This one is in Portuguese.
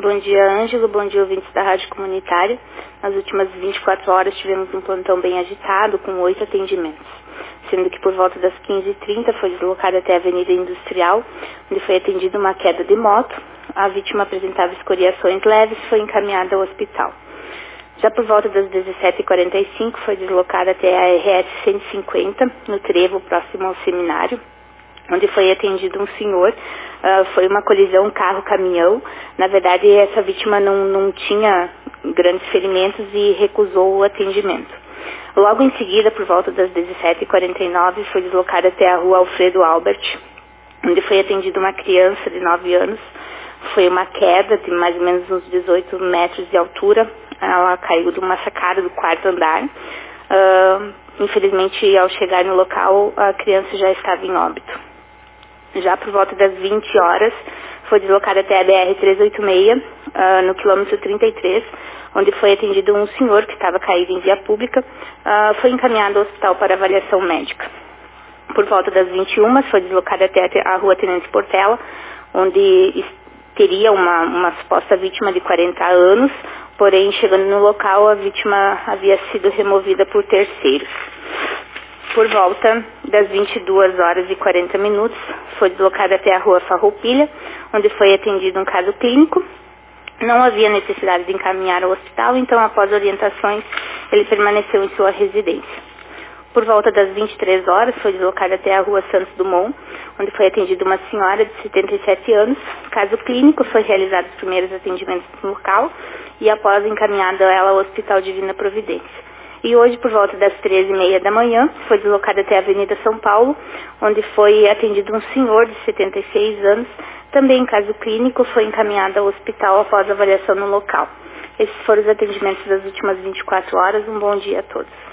Bom dia, Ângelo. Bom dia, ouvintes da Rádio Comunitária. Nas últimas 24 horas tivemos um plantão bem agitado, com oito atendimentos. Sendo que por volta das 15h30 foi deslocado até a Avenida Industrial, onde foi atendida uma queda de moto. A vítima apresentava escoriações leves e foi encaminhada ao hospital. Já por volta das 17h45 foi deslocada até a RS 150, no trevo próximo ao seminário, onde foi atendido um senhor. Uh, foi uma colisão carro-caminhão. Na verdade, essa vítima não, não tinha grandes ferimentos e recusou o atendimento. Logo em seguida, por volta das 17h49, foi deslocada até a rua Alfredo Albert, onde foi atendida uma criança de 9 anos. Foi uma queda de mais ou menos uns 18 metros de altura. Ela caiu de uma sacada do quarto andar. Uh, infelizmente, ao chegar no local, a criança já estava em óbito já por volta das 20 horas, foi deslocada até a BR-386, uh, no quilômetro 33, onde foi atendido um senhor que estava caído em via pública, uh, foi encaminhado ao hospital para avaliação médica. Por volta das 21, foi deslocada até a rua Tenente Portela, onde teria uma, uma suposta vítima de 40 anos, porém, chegando no local, a vítima havia sido removida por terceiros por volta das 22 horas e 40 minutos, foi deslocada até a rua Farroupilha, onde foi atendido um caso clínico. Não havia necessidade de encaminhar ao hospital, então, após orientações, ele permaneceu em sua residência. Por volta das 23 horas, foi deslocada até a rua Santos Dumont, onde foi atendida uma senhora de 77 anos. Caso clínico, foi realizado os primeiros atendimentos no local e após encaminhada ela ao Hospital Divina Providência. E hoje, por volta das 13h30 da manhã, foi deslocada até a Avenida São Paulo, onde foi atendido um senhor de 76 anos, também em caso clínico, foi encaminhado ao hospital após avaliação no local. Esses foram os atendimentos das últimas 24 horas. Um bom dia a todos.